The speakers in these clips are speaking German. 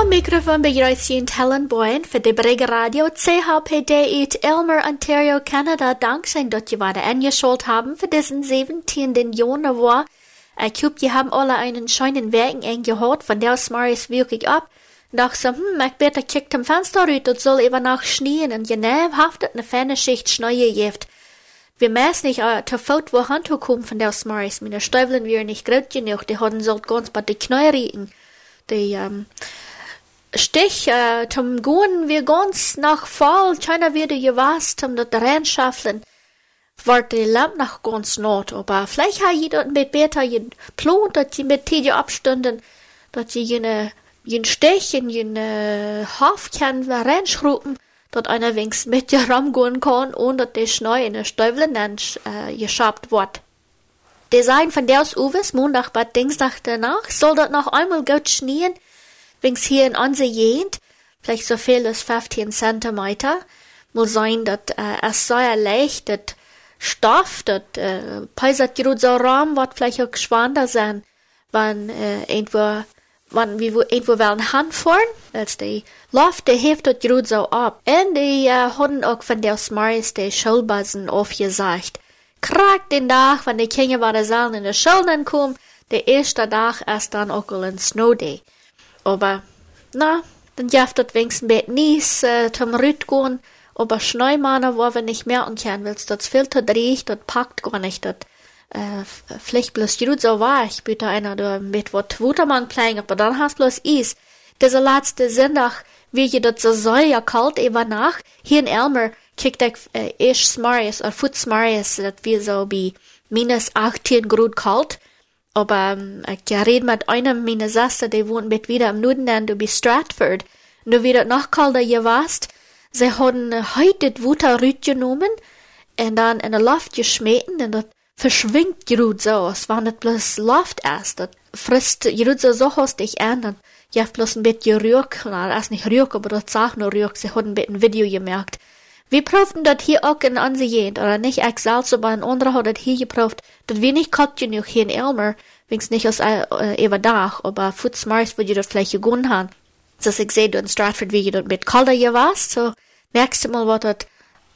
Am microfoon begrüßt Sie Helen Boyen für die Brigge Radio CHPD in Elmer, Ontario, Canada. Dankeschön, dass Sie weiter angeschaut haben für diesen 17. Januar. Ich hoffe, Sie haben alle einen schönen Weg gehört, von der Smarries wirklich ab. Nach so, hm, ich bitte kickt am Fenster raus, das soll eben nach schneien und genau haftet eine feine Schicht Schnee gibt. Wir müssen nicht uh, zu Fout wo Hand kommen von der Smarries. Meine Stiefeln wären nicht groß genug, die hatten sollt ganz bei die Knie riechen. Die, ähm, Stich, äh, zum Gehen wir ganz nach Fall, keiner wieder gewasst, um das reinschaffeln, wird die Lamp nach ganz not, aber vielleicht hat jeder mit besser geplant, dass sie mit Tide abstunden, dass sie jene, jen Stich in jene Hafkern reinschruppen, dass einer wenigstens mit dir ramgehen kann, ohne dass der Schnee in der Stäublen äh, geschabt wird. Design von der aus Uwes, Montag, bei Dienstag danach, soll das noch einmal gut schneien, Wings hier in onze Gegend, vielleicht so viel als 15 Zentimeter, muss sein, dass äh, es sehr leicht, das Stoff, das äh, gerade so Raum, wird vielleicht auch schwander sein, wenn äh, irgendwo, wenn wir irgendwo wollen hinfahren, als die Luft, die hebt das gerade so ab. Und die äh, haben auch von der Smarties die Schulbussen aufgesagt. Krack den Tag, wenn die Kinder bei der Saal in der Schule kommen, der erste Tag ist dann auch ein Snow Day. Aber, na, dann jaft dat wenigstens bet nies, äh, zum Rüt gehen, aber Schneumane, wo wir nicht mehr umkehren willst, das Filter dreht, das packt gar nicht, das, äh, vielleicht bloß gut so war, ich bitte einer, du mit wat Wutermann playing, aber dann hast bloß Eis. Dieser letzte Sonntag, wie je dat so soll ja kalt eben nach, hier in Elmer, kickt ich, äh, ich Smarius, oder Foot Smarius, dat wir so wie minus 18 Grad kalt, aber um, ich red mit einem meiner Schwester, die wohnt mit wieder im Norden, du bist Stratford. Und wie das noch kalter je warst, sie haben heute das Wutter genommen und dann in der Luft geschmeten und das verschwingt gerut so, als wenn das bloß Luft ist. Das frisst gerut so so hostig an und ja bloß ein bisschen Rück, na, das ist nicht Rück, aber das sagt nur Rück, sie haben ein bisschen Video gemerkt. Wir profen das hier auch in Ansehen, oder nicht ich selbst, aber ein anderer hat das hier geproft, das wir nicht genug hier in Elmer, wings nicht aus äh, über Dach, aber Futzmars, wo die dort vielleicht gegangen haben. So ich sehe, du in Stratford, wie je dort mit kalter hier warst, so du mal, was dort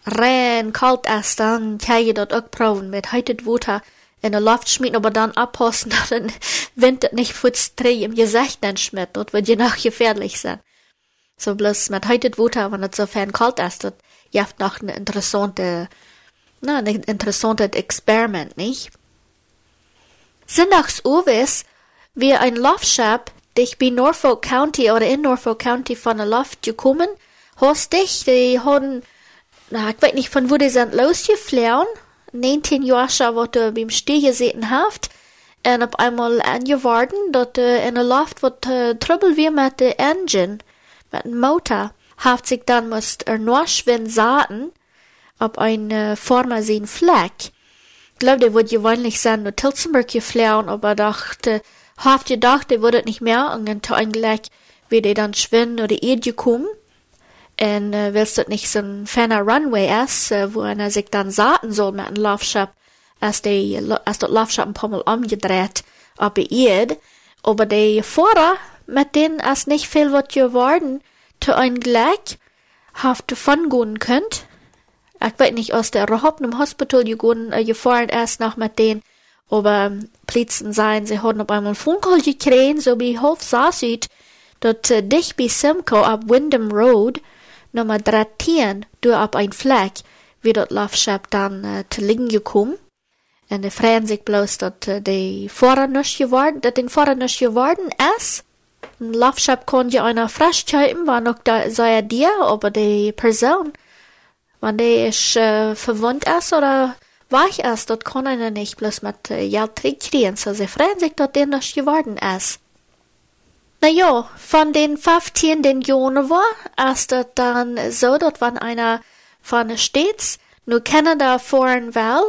rein kalt ist, dann kann je dort auch proben, mit heitet Wutter in der Luft schmieden, aber dann abpassen, dann Wind nicht Futz dreh im Gesicht dann schmidt, dort wird je noch gefährlich sein. So bloß mit heitet Wutter, wenn es so fern kalt ist, dort jaft noch ein interessante, na, ein interessantes Experiment, nicht? Sonntags Uwes, wie ein Laufschab, dich bei Norfolk County oder in Norfolk County von der Luft gekommen, hast dich, die haben, na, ich weiß nicht, von wo die sind losgeflogen, 19 Jahre schon, wo du beim Steh gesehen hast, und auf einmal angewarten, dass äh, in der Luft wird äh, Trouble wie mit der Engine, mit dem Motor haft sich dann musst er nur schwinn sahen, ob ein äh, Former sehen Fleck. Glaub, der wird gewöhnlich sein, nur Tilzenberg geflohen, aber dachte, haft gedacht, der würde nicht mehr, und dann eigentlich, wie der dann schwinn oder eh gekommen. Und äh, willst du nicht so ein ferner Runway ist, äh, wo einer sich dann sahen soll mit einem Laufschab, als der, als der Laufschab ein paar Mal umgedreht, aber ihr, aber der Vorder, mit denen es nicht viel wird geworden, ein Glück haft von gehen könnt. Ich weiß nicht, der überhaupt im Hospital gegangen, äh, gefahren erst noch mit denen, aber ähm, Plitzen sein, sie haben auf einmal ein Funkcall gekriegt, so wie Hof saß dort äh, dich bei Simcoe ab Wyndham Road, Nummer 13, du ab ein Fleck, wie dort Laufschab dann äh, zu liegen gekommen. Und die freuen sich bloß, dass äh, die Fahrer nicht geworden, dass den Fahrer nicht geworden ist. Laufschab konnte einer festhalten, war noch da, sei er dir, aber die Person, wenn die ist äh, verwundt ist oder weich ist, dort kann einer nicht bloß mit äh, Geld so sie freuen sich, dass der nicht geworden ist. Na ja, von den 15 den Januar ist das dann so, dass wenn einer von States nur Kanada fahren will,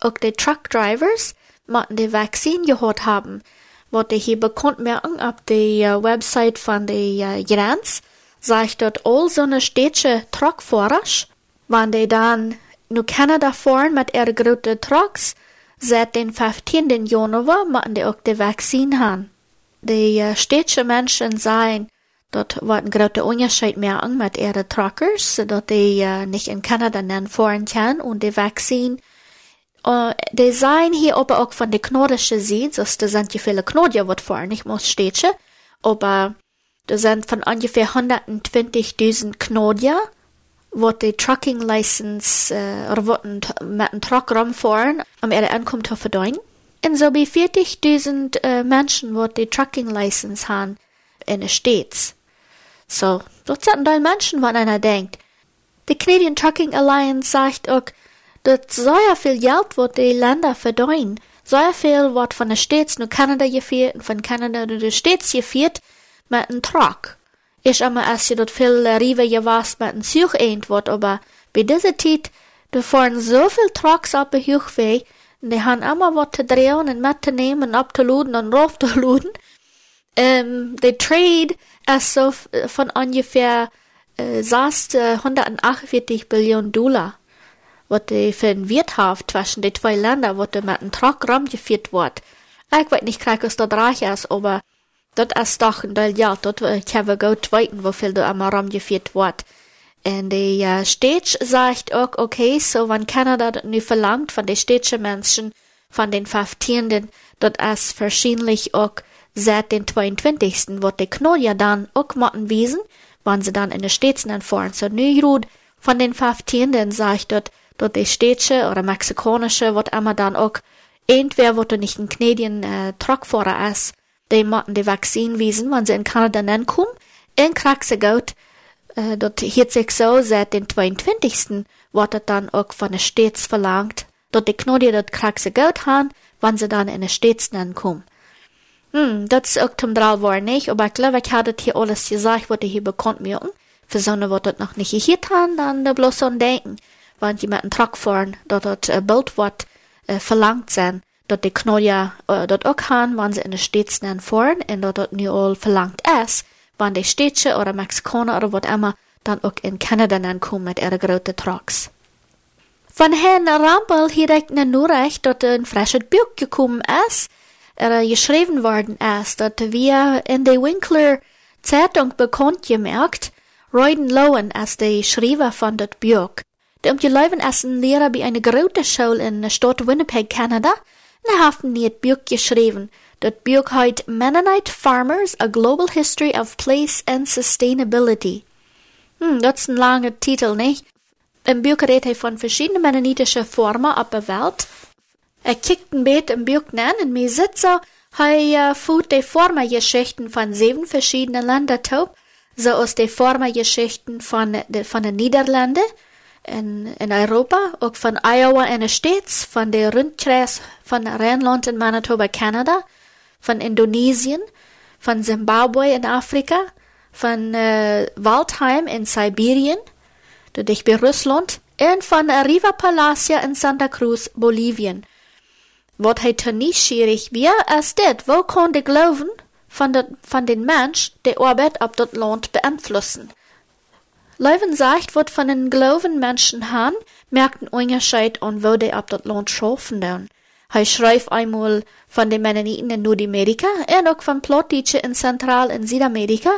auch die Truckdrivers, müssen die Vaccine gehört haben wat de hier bekannt merken auf der uh, Website von der uh, Grenz, sagt dort all so eine städtische Truckfahrer, wenn die dann nu Kanada fahren mit ihre großen Trucks, seit den 15. Januar machen die auch die Vaccine haben. Die uh, städtische Menschen sagen, Dort wordt een grote onderscheid merken met ihre truckers, dat die nicht in Kanada nennen fahren kann und die Vaccine uh, die zijn hier aber auch von der knordische Seite, dus er ja viele Knodja, wat fahren, nicht muss Städte, aber da sind von ungefähr 120.000 Knodja, wat die trucking license, uh, oder wat mit einem Truck rumfahren, um ihre Ankunft zu verdienen. Und so wie 40.000 uh, Menschen, wat die trucking license haben in den States. So, dort sind ein Menschen, wann einer denkt. Die Canadian Trucking Alliance sagt auch, dass so viel Geld wird die Länder verdienen. So viel wird von den States nur Kanada geführt und von Kanada nur die States geführt mit einem Truck. Ich immer, als je dort viel Rive gewasst mit einem Zug eint wird, aber bei dieser Zeit, da fahren so viel Trucks auf den Hochweg, und die haben immer was zu drehen und mitzunehmen und abzuladen und raufzuladen. Ähm, die Trade ist so von ungefähr äh, 148 Billionen Dollar, die für den Wirtschaft zwischen den zwei Ländern, was mit einem Truck rumgeführt wird. Ich weiß nicht, was das reich ist, aber das ist doch ein Teil Geld, dort können wir gut weiten, wie da immer rumgeführt wird. Und die uh, Stadt sagt auch, okay, so wenn Kanada das nu verlangt von den städtischen Menschen, von den Faftierenden, das ist wahrscheinlich auch seit den 22. wird die Knoll dann auch motten wiesen, wann sie dann in den Städten fahren zur Nürud, von den Faftierenden sagt dort, dort die städtische oder mexikanische wird immer dann auch, entweder wird nicht ein Canadian äh, Truckfahrer ist, die motten die Vaccine wiesen, wenn sie in Kanada kommen, in kriegt äh, dort hielt sich so, seit den 22. wird dann auch von den Städten verlangt, dort die Knolle dort kriegt haben, wenn sie dann in den Städten kommen. Hm, dat is ook zum Draal war nicht, aber ich glaube, ich hatte hier alles gesagt, was ich hier bekannt mir. Für eine, was das noch nicht gehört haben, dann da bloß so ein Denken. Einem Truck fahren, dort dort äh, Bild wird äh, verlangt sein, dort die Knolle äh, dort auch haben, wenn sie in den Städten fahren, und dort dort nicht all verlangt ist, wenn die Städte oder Mexikaner oder was immer dann auch in Kanada kommen mit ihren großen Trucks. Von Herrn Rampel hier direkt nur recht, dort ein frisches Buch gekommen ist, er geschrieben worden ist, dass wir in der Winkler Zeitung bekannt gemerkt, Royden Lowen als der Schreiber von dat Buch. Um die Leuven ist ein Lehrer bei einer großen Schule in der Stadt Winnipeg, Kanada, und er hat nie Buch geschrieben. Das Buch heißt Mennonite Farmers, A Global History of Place and Sustainability. Hm, das ist ein langer Titel, nicht? Im Buch redet er von verschiedenen mennonitischen Formen auf der Welt, er kickt ein beetje im Buch an und mir sitzt so, hij uh, voert de Formergeschichten von sieben verschiedenen Ländern top, so aus de Formergeschichten von, von den Niederlanden in, in Europa, auch von Iowa in den States, von der Rundkreis von Rheinland in Manitoba, Kanada, von Indonesien, von Zimbabwe in Afrika, von äh, Waldheim in Sibirien, durch Russland und von Riva Palacia in Santa Cruz, Bolivien. Wat hij te nieuwsgierig weer als dit, wo kon de geloven van, de, van den Mensch de Arbeit op dat Land beeinflussen? Leuven sagt, wat von den geloven Menschen han, merkt ein Unterschied an, wo de op dat Land schaffen dann. Hij schreibt einmal von den Mennoniten in Nordamerika und auch von Plattdeutschen in Zentral- und Südamerika.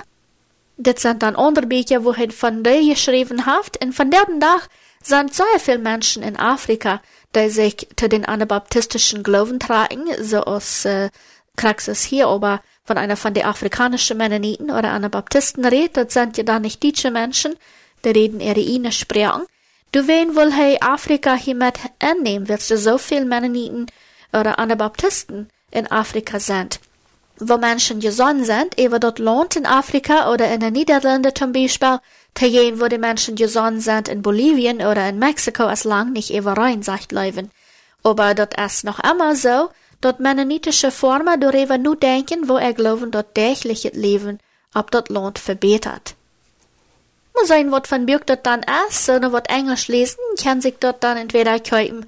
Das sind dann andere Bücher, wo er von der geschrieben hat, und von der Tag sind sehr viele Menschen in Afrika, die sich zu den anabaptistischen Glauben tragen, so aus äh, Praxis hier, aber von einer von den afrikanischen Mennoniten oder Anabaptisten redet, das sind ja da nicht deutsche Menschen, die reden ihre ihre Sprachen. Du wen wohl hey Afrika hier mit annehmen, willst du so viel Mennoniten oder Anabaptisten in Afrika sind? Wo Menschen gesonnen sind, eben dort lohnt in Afrika oder in den Niederlanden zum Beispiel, Tegen wo die Menschen gesonnen sind in Bolivien oder in Mexiko ist lang nicht überein, sagt Leuven. Aber dort ist noch immer so, dort mennonitische Formen darüber nur denken, wo er glauben, dort tägliches Leben ob dort Land verbessert. Muss sein, was von Bürg dort dann ist, oder was Englisch lesen, kann sich dort dann entweder kaufen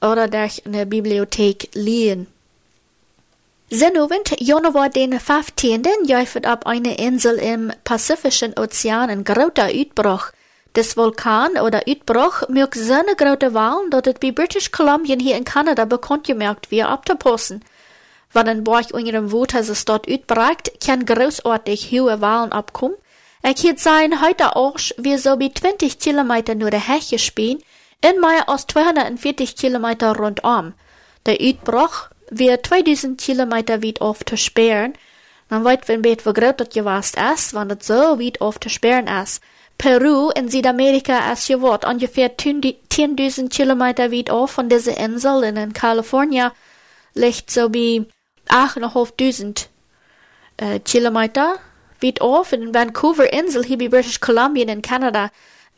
oder durch eine Bibliothek liehen. Sinnowend Januar den 15. jäufet ab eine Insel im Pazifischen Ozean ein großer Uitbruch des Vulkan oder Uitbruch mögt so eine große Wahlen, dass es bei British Columbia hier in Kanada bekannt gemerkt wird, abzupassen. wann ein Borch unserem Wuter sich dort utbragt, kann großartig hohe Wahlen abkommen. Ich hätte sein, heute auch, wir so wie 20 Kilometer nur der Heche spielen, in mehr als 240 Kilometer rundum. Der Utbruch wird 2000 Kilometer weit auf zu sperren, dann weet wenn bet wie groot dat je was is, want het zo weit auf zu sperren ist. Peru in Südamerika ist wat ungefähr 10.000 Kilometer weit auf von dieser Insel und in Kalifornien liegt so wie 8.500 äh, Kilometer weit auf. In Vancouver Insel hier bei British Columbia in Kanada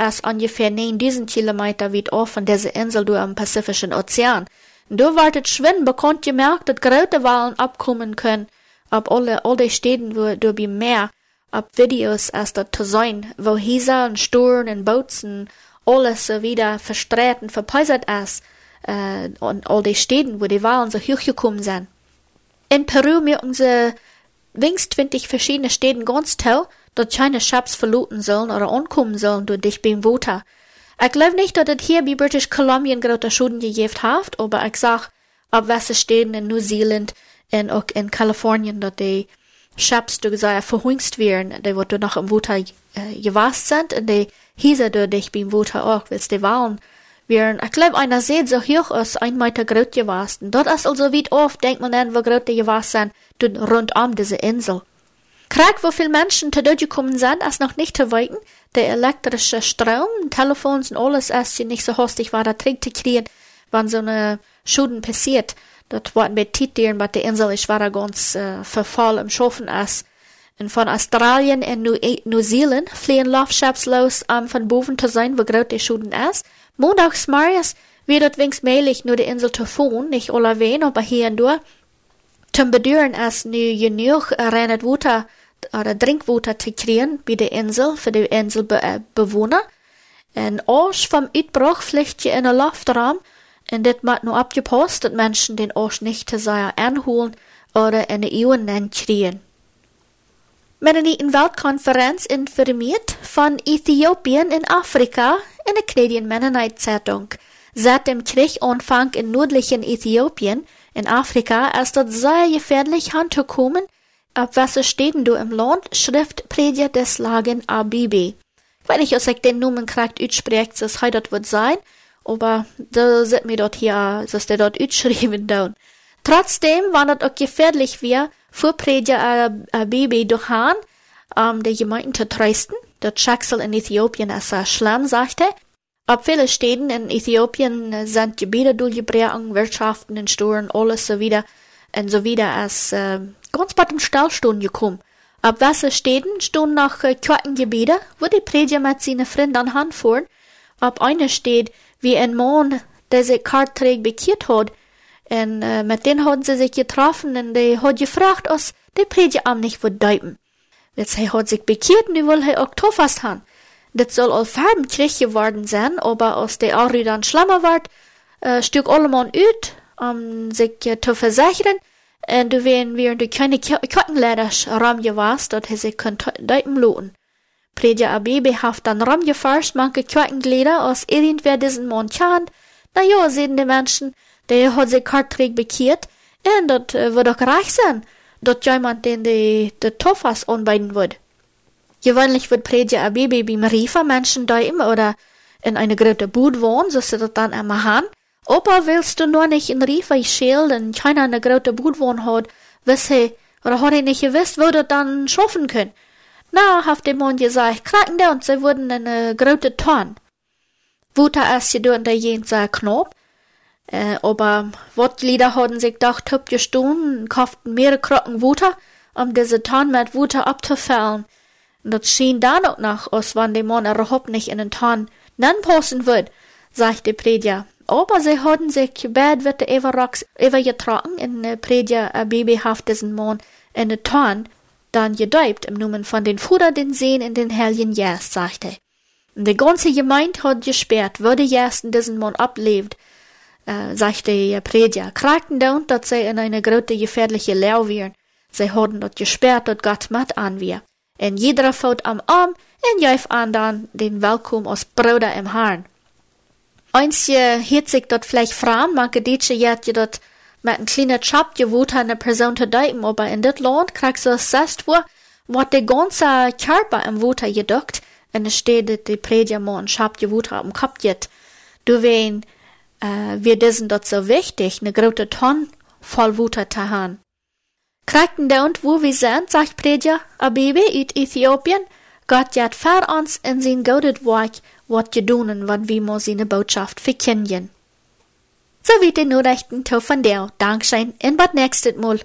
ist ungefähr 9.000 Kilometer weit auf von dieser Insel durch am Pazifischen Ozean. Und da wartet Schwinn bekommt gemerkt, dass große Wahlen abkommen können, ab alle, all die Städten, wo du bei Meer, ab Videos das zu sein, wo Hisa und Sturm und und alles so wieder verstreut und verpeusert ist, äh, und all die Städten, wo die Wahlen so hochgekommen sind. In Peru merken sie wenigstens 20 verschiedene Städten ganz toll, dass keine Shops verluten sollen oder ankommen sollen durch dich beim Voter. Ich glaube nicht, dass es hier bei British Columbia große Schulden gegeben hat, aber ich sag, ab was Städten in New Zealand und auch in Kalifornien, dass die Shops, du gesagt, verhungst werden, die, wo du noch im Voter äh, gewasst sind, und die hieße du dich beim Voter auch, willst die Wahlen werden. Ich glaube, einer sieht so hoch aus, ein Meter groß gewasst. Dort ist also wie oft, denkt man dann, wo groß die gewasst sind, rund um diese Insel. Krieg, wo viele Menschen zu gekommen sind, ist noch nicht zu weiten. Der elektrische Strom, Telefons und alles ist nicht so hostig war, da trägt zu kriegen, wann so eine Schuden passiert. Das war mit Titieren, bei der Insel, ich war da ganz äh, verfall im Schaffen ist. Und von Australien und New, Zealand fliehen Laufschiffs los, um von boven zu sein, wo groß die Schuden ist. Montags Marius wird wenigstens möglich, nur die Insel fahren, nicht alle wen, aber hier und da. Zum Bedüren ist nu genug reines Wasser oder Trinkwasser zu kriegen bei der Insel, für die Inselbewohner. Und Arsch vom Uitbruch fliegt je in den Luftraum, und das wird nur abgepasst, dass Menschen den Arsch nicht zu sehr anholen oder in die Euen kriegen. Met een Weltkonferenz informiert von Äthiopien in Afrika in der Canadian Mennonite Zeitung. Seit dem Krieganfang in nördlichen Äthiopien in Afrika ist dort sehr gefährlich anzukommen, ab was steht du im Land, Schrift Prediger des Lagen Abibi. Wenn ich euch den Namen korrekt ausspreche, das heute wird sein, aber da sieht mir dort hier, dass der dort ausschrieben down. Trotzdem, war das auch gefährlich wir, für Prediger Abibi durchhauen, um die Gemeinden zu trösten. Der Schicksal in Äthiopien ist äh, schlimm, sagte. Ab viele Städten in Äthiopien sind Gebiete durchgebrochen, Wirtschaften in Sturen, alles so wieder, und so wieder als äh, ganz bei dem Stillstand gekommen. Ab was Städten stehen noch äh, Quartengebiete, wo die Prediger mit seinen Freunden an Hand fuhren. Ab einer steht, wie ein Mann, der sich karträg bekehrt hat, und äh, mit denen haben sie sich getroffen und die hat gefragt, os die Prediger am nicht verdeuten. Jetzt hij hat sich bekehrt und die will auch tofast haben. Das soll all Farben krieg geworden sein, aber aus der Ari dann schlimmer wird, äh, stück allemal ut, um sich äh, zu versichern, und du werden wir die keine Kottenleders ram gewast, dort he sich könnt deuten lohnen. Prediger Abebe haft dann ram gefarscht, manche Kottenglieder aus irgendwer diesen Montjan, na ja, sehen die Menschen, der hat sich karträg bekehrt, und dort äh, wird doch reich sein, dort jemand den die, die Tofas anbeiden wird. Gewöhnlich wird Prediger Abibi beim Riefer Menschen da immer oder in eine große Bude wohnen, so sie das dann immer haben. Opa, willst du nur nicht in Riefer schälen, und keiner eine große Bude wohnen hat, wiss he, oder hat er nicht gewusst, wo du dann schaffen können? Na, hat der Mann gesagt, kraken da und sie wurden in eine große Tonne. Wuta erst je durch der jenseits Knopf, äh, aber Wortlieder hatten sich gedacht, hüb gestohlen, kauften mehrere Krocken Wuter, um diese Tonne mit Wuter abzufällen. Und das schien dann auch noch, als wenn der Mann überhaupt nicht in den Tonne nan passen wird, sagte Prediger. Aber sie hatten sich bad wird der Everox übergetragen in der Prediger a babyhaft diesen Mann in den Tonne, dann gedäubt im Namen von den Fuder den Sehen in den Helgen Jas, sagte. Und die ganze Gemeinde hat gesperrt, würde Jas in diesen Mann ablebt, äh, sagte der Prediger, kragten down, dass sie in eine große gefährliche Lau wären. Sie hatten dort gesperrt, dort Gott mit an wir. En jeder fout am Arm juif an dann den Welkom als Bruder im Herrn. Eins je hiet sich dort vielleicht fragen, manche Ditsche jet je dort Met een kleine chap je woet eine Person te duiken, aber in dit land krijg ze zest voor wat de ganze Körper im Wuter geduckt, en steht die ein chap je Wuter am Kopf jet. Du wen, äh, wir diesen dort so wichtig, ne grote Ton voll Wuter zu haben. Kriegten der und wo wir sind, sagt Prediger, a Baby uit Äthiopien, Gott jat ver ons in sein godet Werk, wat je doen, wann wir mo seine Botschaft verkennen. So wie den Nachrichten von der Dankschein in Bad nächstes Mal.